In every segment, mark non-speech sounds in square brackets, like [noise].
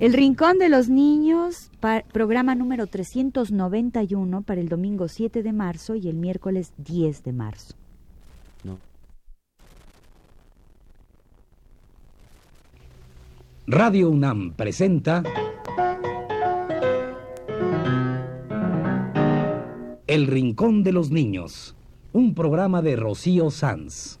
El Rincón de los Niños, programa número 391 para el domingo 7 de marzo y el miércoles 10 de marzo. No. Radio UNAM presenta El Rincón de los Niños, un programa de Rocío Sanz.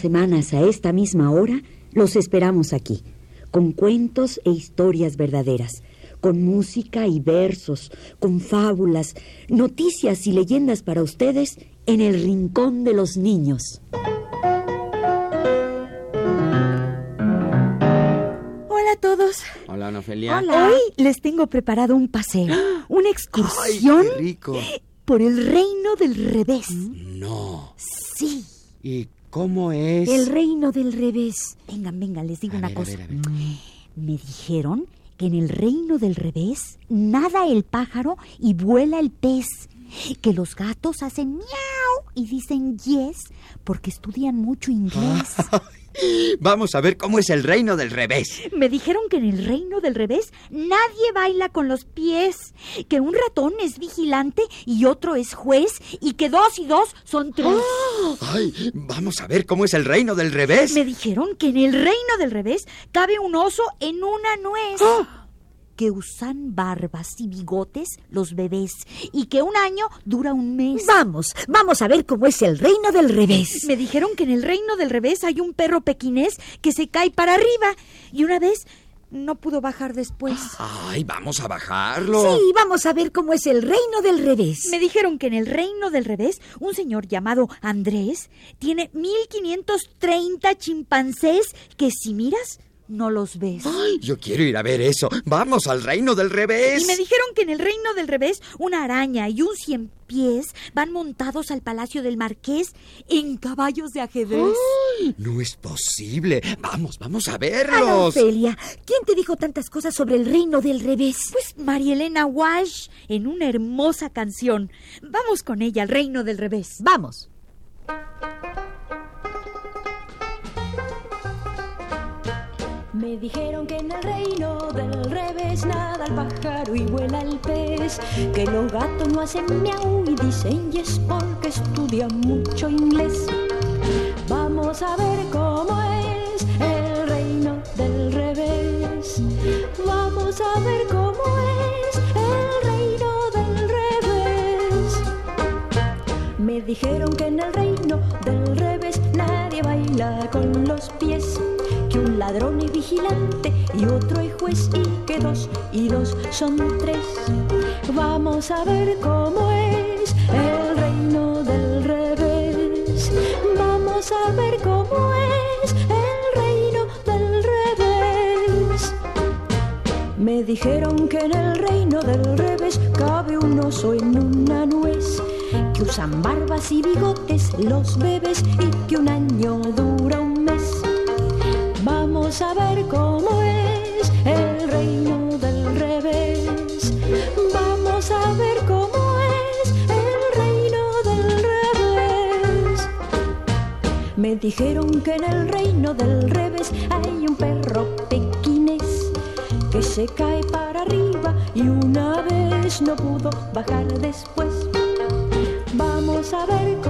Semanas a esta misma hora los esperamos aquí, con cuentos e historias verdaderas, con música y versos, con fábulas, noticias y leyendas para ustedes en el Rincón de los Niños. Hola a todos. Hola, Ana Felia. Hoy les tengo preparado un paseo, [gasps] una excursión por el reino del revés. No. Sí. ¿Y ¿Cómo es? El reino del revés. Vengan, vengan, les digo una cosa. Me dijeron que en el reino del revés nada el pájaro y vuela el pez. Que los gatos hacen miau y dicen yes porque estudian mucho inglés. [laughs] Vamos a ver cómo es el reino del revés. Me dijeron que en el reino del revés nadie baila con los pies, que un ratón es vigilante y otro es juez y que dos y dos son tres. ¡Ay! Vamos a ver cómo es el reino del revés. Me dijeron que en el reino del revés cabe un oso en una nuez. ¡Ah! Que usan barbas y bigotes los bebés y que un año dura un mes. Vamos, vamos a ver cómo es el reino del revés. Me dijeron que en el reino del revés hay un perro pequinés que se cae para arriba y una vez no pudo bajar después. Ay, vamos a bajarlo. Sí, vamos a ver cómo es el reino del revés. Me dijeron que en el reino del revés, un señor llamado Andrés tiene 1530 chimpancés que si miras no los ves. Ay, yo quiero ir a ver eso. Vamos al reino del revés. Y me dijeron que en el reino del revés una araña y un cien pies van montados al palacio del marqués en caballos de ajedrez. Ay, no es posible. Vamos, vamos a verlos. Ophelia, ¿quién te dijo tantas cosas sobre el reino del revés? Pues María Elena Walsh en una hermosa canción. Vamos con ella al reino del revés. Vamos. Me dijeron que en el reino del revés nada el pájaro y vuela el pez, que los gatos no hacen miau y dicen yes porque estudian mucho inglés. Vamos a ver cómo es el reino del revés. Vamos a ver cómo es el reino del revés. Me dijeron que en el reino del revés nadie baila con los pies ladrón y vigilante y otro es juez y que dos y dos son tres. Vamos a ver cómo es el reino del revés. Vamos a ver cómo es el reino del revés. Me dijeron que en el reino del revés cabe un oso en una nuez. Que usan barbas y bigotes los bebés y que un año dura. A ver cómo es el reino del revés. Vamos a ver cómo es el reino del revés. Me dijeron que en el reino del revés hay un perro pequinés que se cae para arriba y una vez no pudo bajar después. Vamos a ver cómo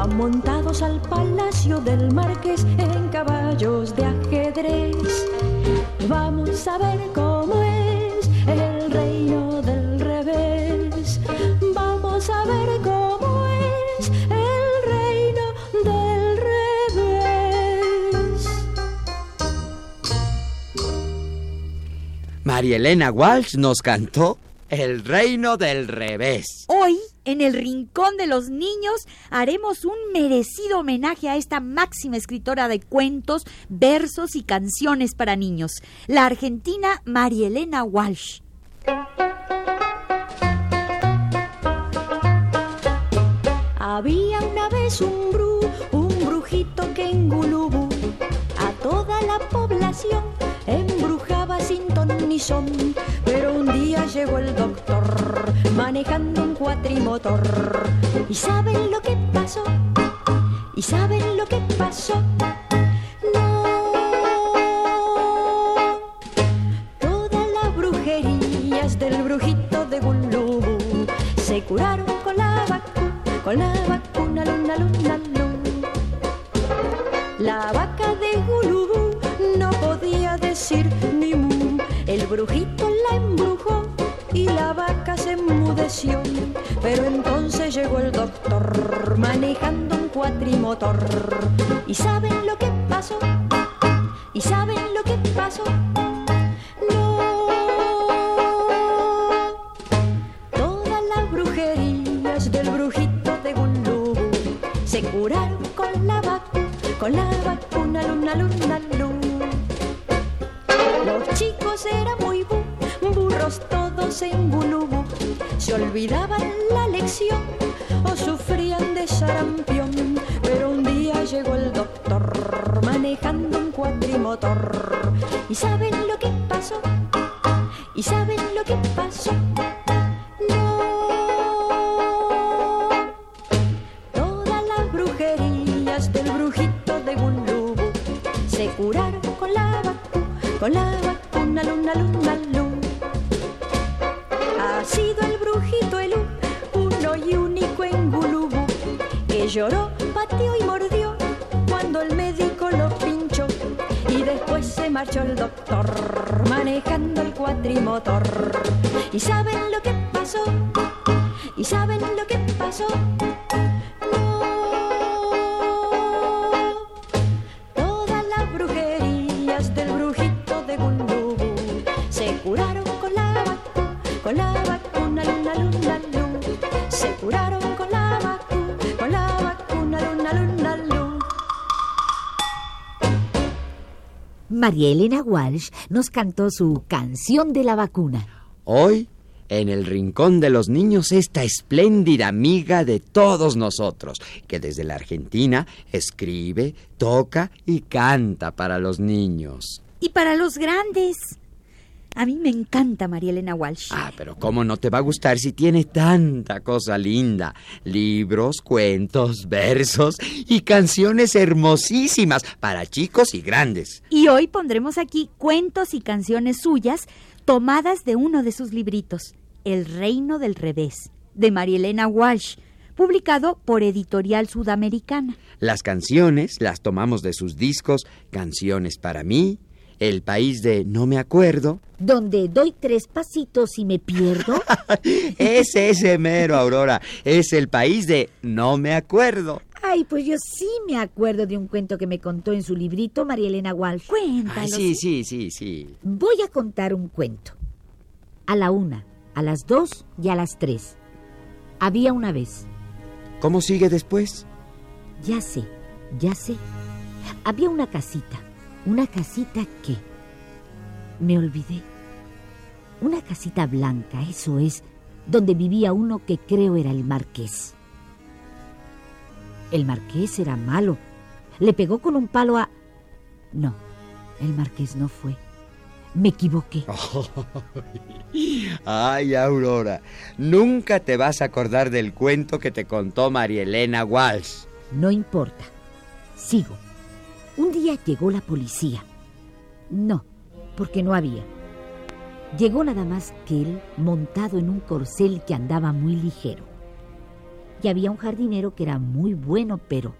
van montados al palacio del marqués en caballos de ajedrez. Vamos a ver cómo es el reino del revés. Vamos a ver cómo es el reino del revés. María Elena Walsh nos cantó El reino del revés. Hoy, en el Rincón de los Niños, haremos un merecido homenaje a esta máxima escritora de cuentos, versos y canciones para niños, la argentina María Elena Walsh. Había una vez un bru, un brujito que en Gulubú a toda la población embrujaba sin ton ni son. Llegó el doctor manejando un cuatrimotor. ¿Y saben lo que pasó? ¿Y saben lo que pasó? No. Todas las brujerías del brujito de Gulubú se curaron con la vacuna, con la vacuna, luna, luna, luna. La vaca de Gulubú no podía decir ni mu. El brujito la embrujó Pero entonces llegó el doctor manejando un cuatrimotor. ¿Y saben lo que pasó? ¿Y saben lo que pasó? ¿Y saben lo que pasó? ¿Y saben lo que pasó? No. Todas las brujerías del brujito de Gulubú se curaron con la vacuna, con la vacuna, luna, luna, luna. Ha sido el brujito el uno y único en Gulubú que lloró, pateó y marchó el doctor manejando el cuatrimotor. ¿Y saben lo que pasó? ¿Y saben lo que pasó? María Elena Walsh nos cantó su canción de la vacuna. Hoy, en el rincón de los niños, esta espléndida amiga de todos nosotros, que desde la Argentina escribe, toca y canta para los niños. Y para los grandes. A mí me encanta María Elena Walsh. Ah, pero ¿cómo no te va a gustar si tiene tanta cosa linda? Libros, cuentos, versos y canciones hermosísimas para chicos y grandes. Y hoy pondremos aquí cuentos y canciones suyas tomadas de uno de sus libritos, El Reino del Revés, de María Elena Walsh, publicado por Editorial Sudamericana. Las canciones las tomamos de sus discos Canciones para mí, El País de No me acuerdo. Donde doy tres pasitos y me pierdo. [laughs] Es ese mero, Aurora. Es el país de No me acuerdo. Ay, pues yo sí me acuerdo de un cuento que me contó en su librito María Elena Walsh. Cuéntalo. Ay, sí, sí, sí, sí. Voy a contar un cuento. A la una, a las dos y a las tres. Había una vez. ¿Cómo sigue después? Ya sé, ya sé. Había una casita. Una casita que... Me olvidé. Una casita blanca, eso es, donde vivía uno que creo era el marqués. El marqués era malo. Le pegó con un palo a... No, el marqués no fue. Me equivoqué. [laughs] Ay, Aurora, nunca te vas a acordar del cuento que te contó María Elena Walsh. No importa. Sigo. Un día llegó la policía. No, porque no había. Llegó nada más que él montado en un corcel que andaba muy ligero. Y había un jardinero que era muy bueno, pero...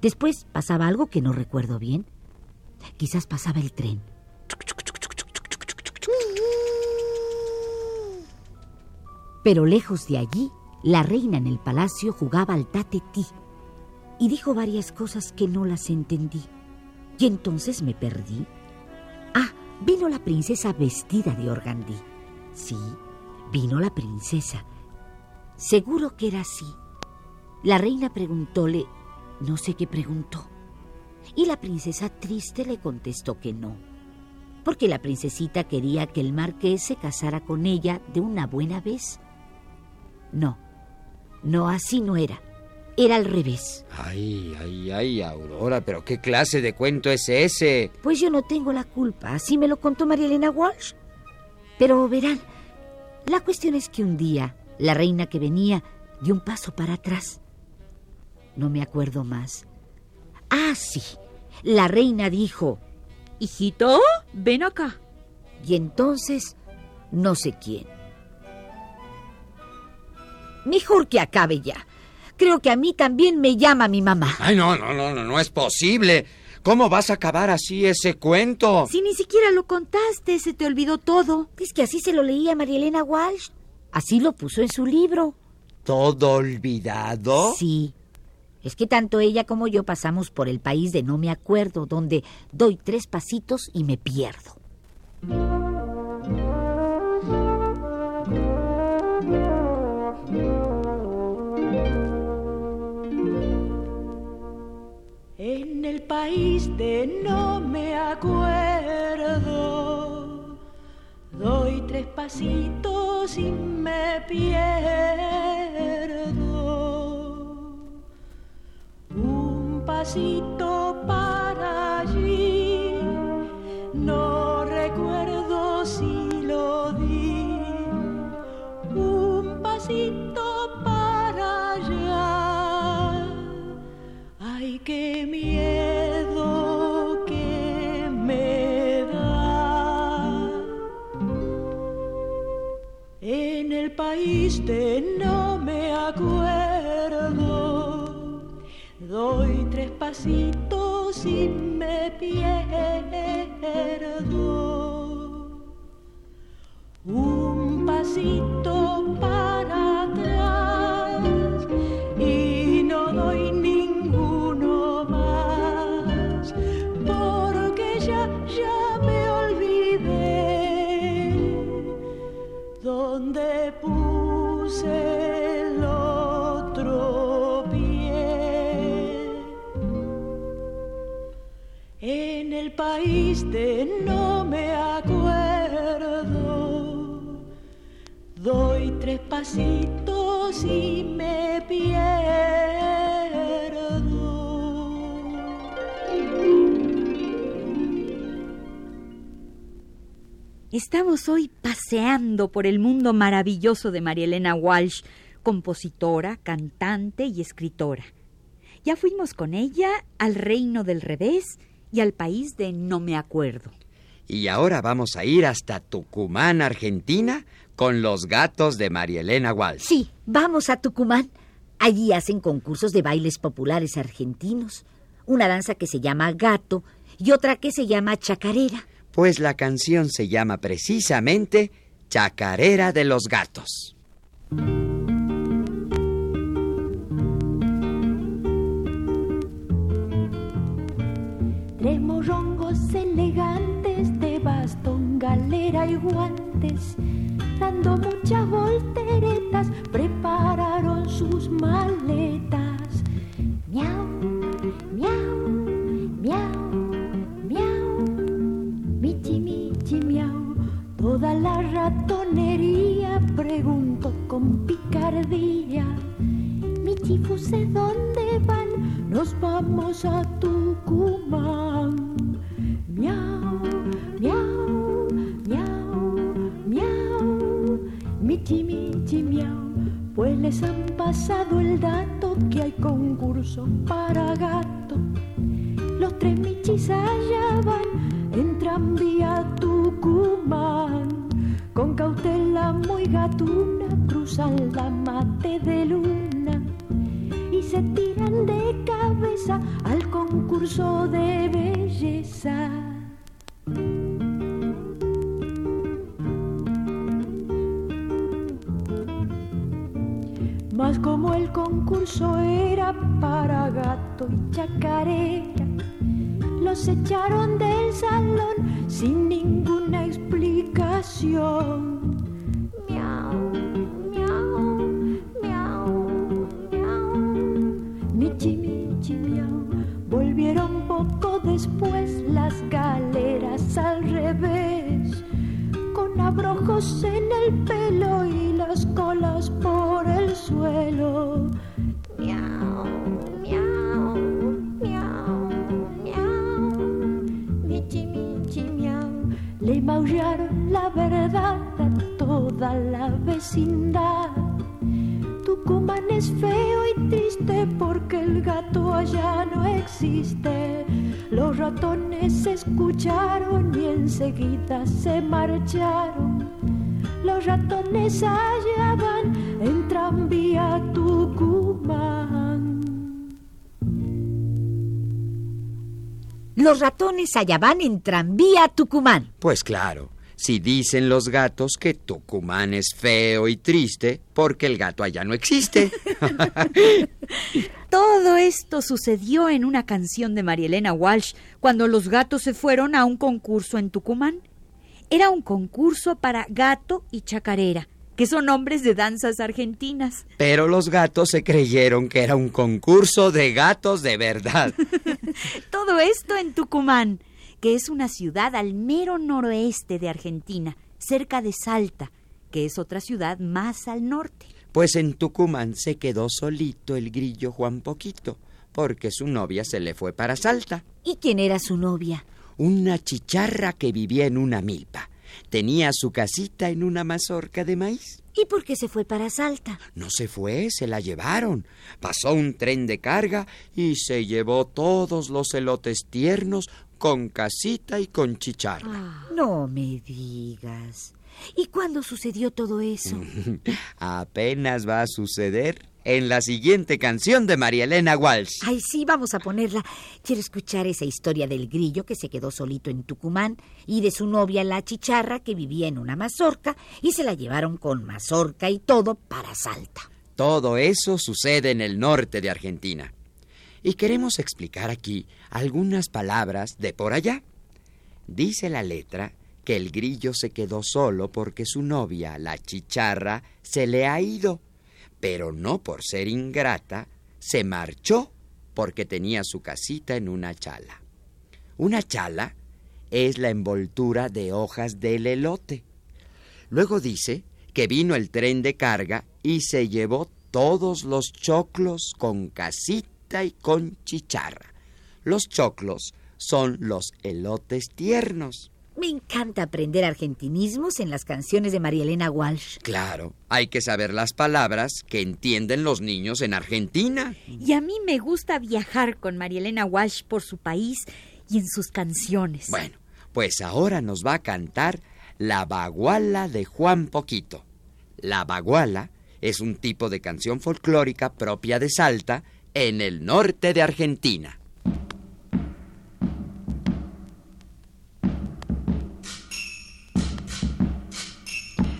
Después pasaba algo que no recuerdo bien. Quizás pasaba el tren. Pero lejos de allí, la reina en el palacio jugaba al tatetí y dijo varias cosas que no las entendí. Y entonces me perdí. Ah, vino la princesa vestida de organdí. Sí, vino la princesa. Seguro que era así. La reina preguntóle, no sé qué preguntó. Y la princesa triste le contestó que no, porque la princesita quería que el marqués se casara con ella de una buena vez. No, no, así no era. Era al revés. Ay, ay, ay, Aurora, pero ¿qué clase de cuento es ese? Pues yo no tengo la culpa, así me lo contó María Elena Walsh. Pero verán, la cuestión es que un día la reina que venía dio un paso para atrás. No me acuerdo más. Ah, sí. La reina dijo, Hijito, ven acá. y entonces no sé quién. Mejor que acabe ya. Creo que a mí también me llama mi mamá. Ay, no, no, no, no, no es posible. ¿Cómo vas a acabar así ese cuento? Si ni siquiera lo contaste, se te olvidó todo. Es que así se lo leía María Elena Walsh. Así lo puso en su libro. ¿Todo olvidado? Sí. Es que tanto ella como yo pasamos por el país de no me acuerdo, donde doy tres pasitos y me pierdo. En el país de no me acuerdo, doy tres pasitos y me pierdo. Un pasito para allí, pasito para atrás y no doy ninguno más, porque ya, ya me olvidé donde puse el otro pie. En el país de no tres pasitos y me pierdo. Estamos hoy paseando por el mundo maravilloso de María Elena Walsh, compositora, cantante y escritora. Ya fuimos con ella al reino del revés y al país de no me acuerdo. Y ahora vamos a ir hasta Tucumán, Argentina, con los gatos de María Elena Walsh. Sí, vamos a Tucumán. Allí hacen concursos de bailes populares argentinos. Una danza que se llama gato y otra que se llama chacarera. Pues la canción se llama precisamente Chacarera de los Gatos. Tres morrongos elegantes de bastón, galera y guantes, dando muchas volteretas, prepararon sus maletas. Miau, miau, miau, miau, michi, michi, miau. Toda la ratonería preguntó con picardía. Michi, fuse, ¿dónde van? Nos vamos a Tucumán. Miau, Michi, miau. Pues les han pasado el dato que hay concurso para gato. Los tres michis allá van, entran vía Tucumán. Con cautela muy gatuna, cruzan la mate de luna y se tiran de cabeza al concurso de belleza. Concurso era para gato y chacarera. Los echaron del salón sin ninguna explicación. Miau, miau, miau, miau. Michi, michi, miau. Volvieron poco después las galeras al revés, con abrojos en el pelo toda la vecindad. Tucumán es feo y triste porque el gato allá no existe. Los ratones escucharon y enseguida se marcharon. Los ratones allá van en tranvía a Tucumán. Los ratones allá van en tranvía a Tucumán. Pues claro, si dicen los gatos que Tucumán es feo y triste porque el gato allá no existe. [laughs] Todo esto sucedió en una canción de María Elena Walsh cuando los gatos se fueron a un concurso en Tucumán. Era un concurso para gato y chacarera, que son nombres de danzas argentinas. Pero los gatos se creyeron que era un concurso de gatos de verdad. [laughs] Todo esto en Tucumán, que es una ciudad al mero noroeste de Argentina, cerca de Salta, que es otra ciudad más al norte. Pues en Tucumán se quedó solito el grillo Juan Poquito, porque su novia se le fue para Salta. ¿Y quién era su novia? Una chicharra que vivía en una milpa. Tenía su casita en una mazorca de maíz. ¿Y por qué se fue para Salta? No se fue, se la llevaron. Pasó un tren de carga y se llevó todos los elotes tiernos con casita y con chicharra. No me digas. ¿Y cuándo sucedió todo eso? [laughs] Apenas va a suceder en la siguiente canción de María Elena Walsh. Ay, sí, vamos a ponerla. Quiero escuchar esa historia del grillo que se quedó solito en Tucumán y de su novia la chicharra que vivía en una mazorca y se la llevaron con mazorca y todo para Salta. Todo eso sucede en el norte de Argentina. Y queremos explicar aquí algunas palabras de por allá. Dice la letra que el grillo se quedó solo porque su novia, la chicharra, se le ha ido. Pero no por ser ingrata, se marchó porque tenía su casita en una chala. Una chala es la envoltura de hojas del elote. Luego dice que vino el tren de carga y se llevó todos los choclos con casita y con chicharra. Los choclos son los elotes tiernos. Me encanta aprender argentinismos en las canciones de María Elena Walsh. Claro, hay que saber las palabras que entienden los niños en Argentina. Y a mí me gusta viajar con María Elena Walsh por su país y en sus canciones. Bueno, pues ahora nos va a cantar La Baguala de Juan Poquito. La Baguala es un tipo de canción folclórica propia de Salta en el norte de Argentina.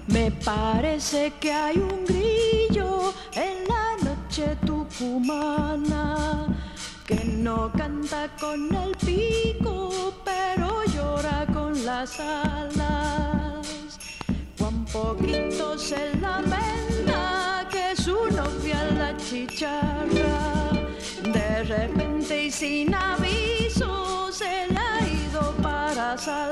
Me parece que hay un grillo en la noche tucumana que no canta con el pico, pero llora con las alas. Cuán poquito se lamenta su novia la chicharra de repente y sin aviso se le ha ido para saltar.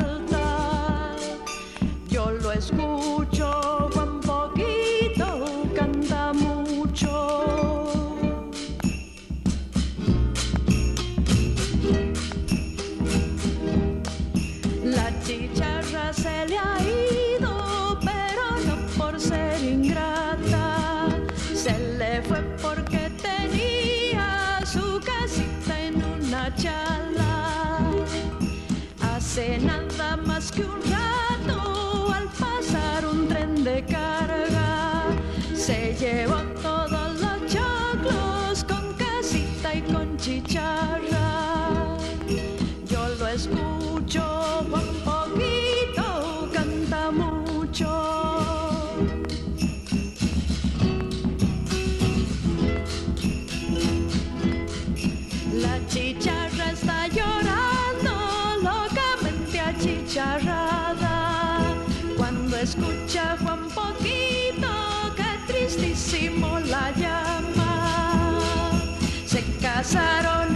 Cuando escucha Juan Poquito, que tristísimo la llama. Se casaron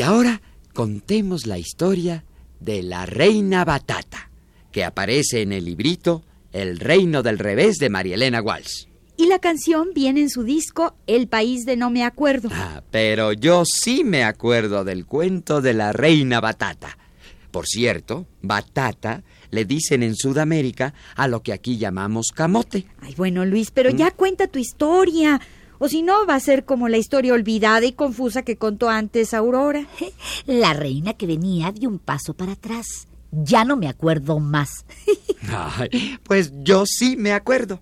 Y ahora contemos la historia de la reina Batata, que aparece en el librito El reino del revés de María Elena Walsh. Y la canción viene en su disco El país de no me acuerdo. Ah, pero yo sí me acuerdo del cuento de la reina Batata. Por cierto, batata le dicen en Sudamérica a lo que aquí llamamos camote. Ay, bueno, Luis, pero ya cuenta tu historia. O si no, va a ser como la historia olvidada y confusa que contó antes Aurora. La reina que venía dio un paso para atrás. Ya no me acuerdo más. [laughs] Ay, pues yo sí me acuerdo.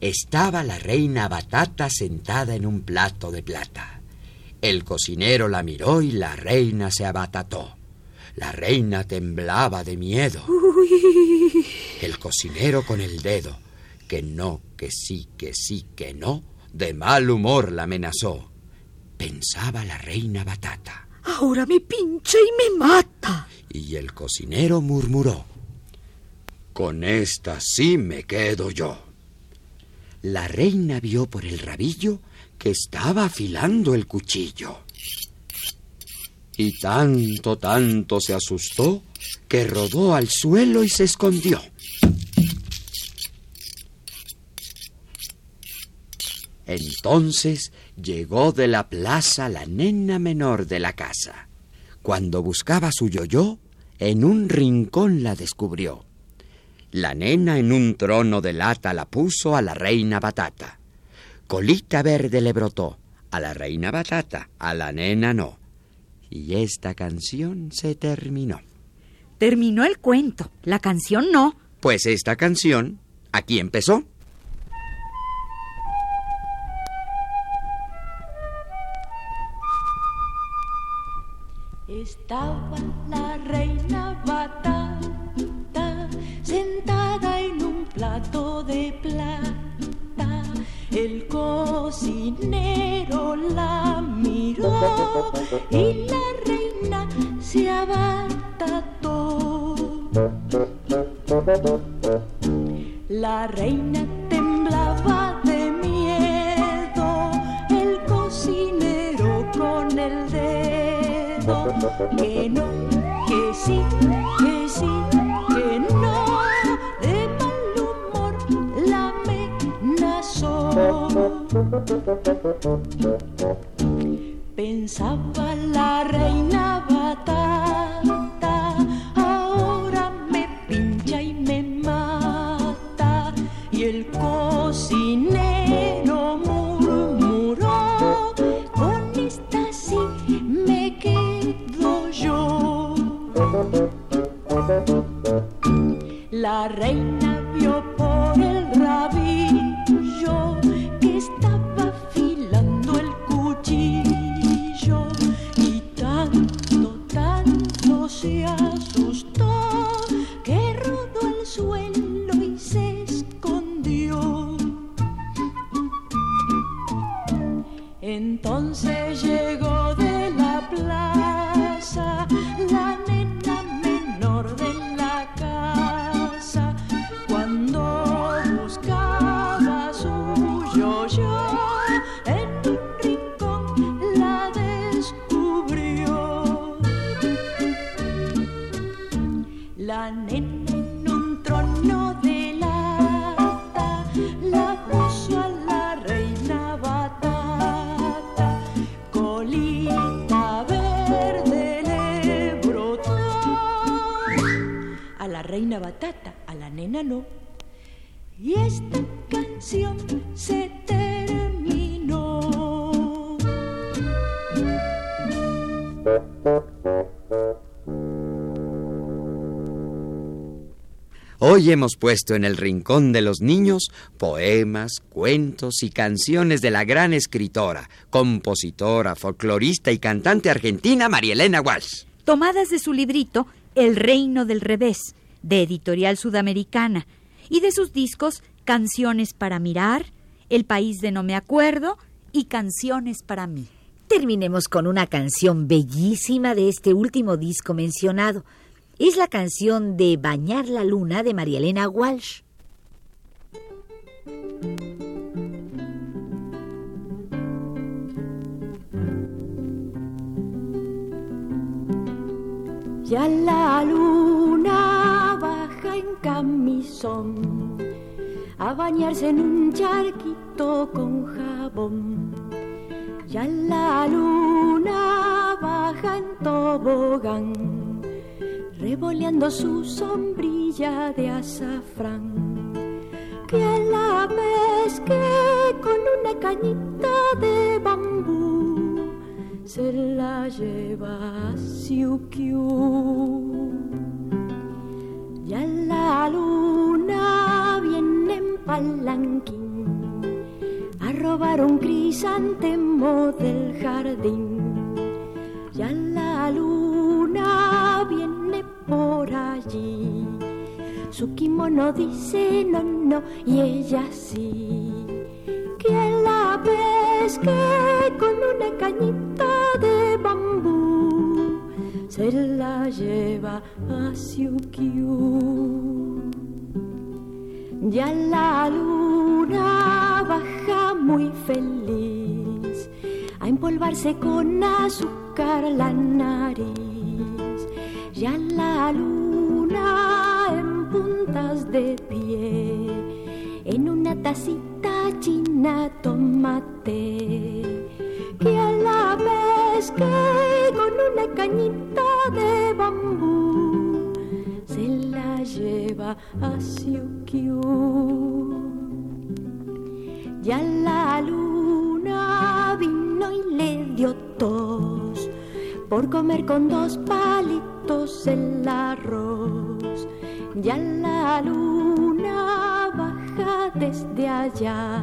Estaba la reina Batata sentada en un plato de plata. El cocinero la miró y la reina se abatató. La reina temblaba de miedo. El cocinero con el dedo, que no, que sí, que sí, que no, de mal humor la amenazó. Pensaba la reina Batata. Ahora me pincha y me mata. Y el cocinero murmuró, Con esta sí me quedo yo. La reina vio por el rabillo que estaba afilando el cuchillo. Y tanto, tanto se asustó que rodó al suelo y se escondió. Entonces llegó de la plaza la nena menor de la casa. Cuando buscaba su yoyo, en un rincón la descubrió. La nena en un trono de lata la puso a la reina batata. Colita verde le brotó, a la reina batata, a la nena no. Y esta canción se terminó. Terminó el cuento. La canción no. Pues esta canción aquí empezó. Estaba la reina batata sentada en un plato de plata. El cocinero la miró y la reina se abatató. La reina que no, que sí, que sí, que no, de mal humor la amenazó. Pensaba La Y esta canción se terminó. Hoy hemos puesto en el rincón de los niños poemas, cuentos y canciones de la gran escritora, compositora, folclorista y cantante argentina Marielena Walsh. Tomadas de su librito El Reino del Revés, de Editorial Sudamericana, y de sus discos Canciones para Mirar, El País de No Me Acuerdo y Canciones para mí. Terminemos con una canción bellísima de este último disco mencionado. Es la canción de Bañar la Luna de María Elena Walsh. Ya la en a bañarse en un charquito con jabón. Ya la luna baja en tobogán, revoleando su sombrilla de azafrán. Que la pesque con una cañita de bambú, se la lleva a Siukiu. Ya la luna viene en palanquín a robar un crisantemo del jardín. Ya la luna viene por allí. Su kimono dice no, no, y ella sí. Que la pesque con una cañita de bambú. Se la lleva a Ya la luna baja muy feliz a empolvarse con azúcar la nariz. Ya la luna en puntas de pie, en una tacita china tomate. Que a la vez que con una Ya la luna vino y le dio tos por comer con dos palitos el arroz. Ya la luna baja desde allá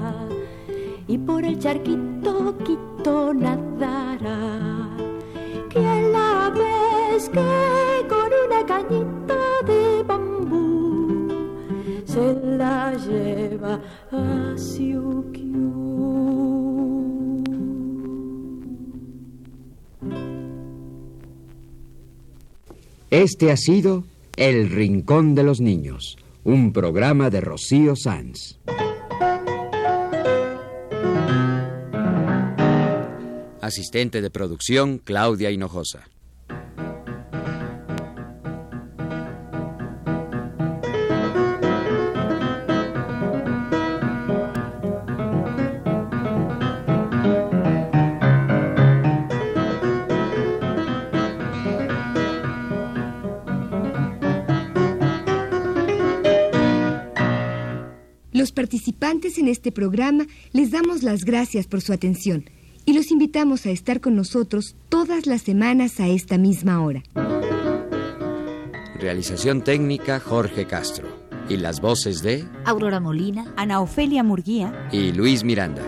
y por el charquito quito nadará. Que la pesque con una cañita se la lleva a Siukiu. Este ha sido El Rincón de los Niños, un programa de Rocío Sanz. Asistente de producción Claudia Hinojosa. En este programa les damos las gracias por su atención y los invitamos a estar con nosotros todas las semanas a esta misma hora. Realización técnica Jorge Castro. Y las voces de Aurora Molina. Ana Ofelia Murguía. y Luis Miranda.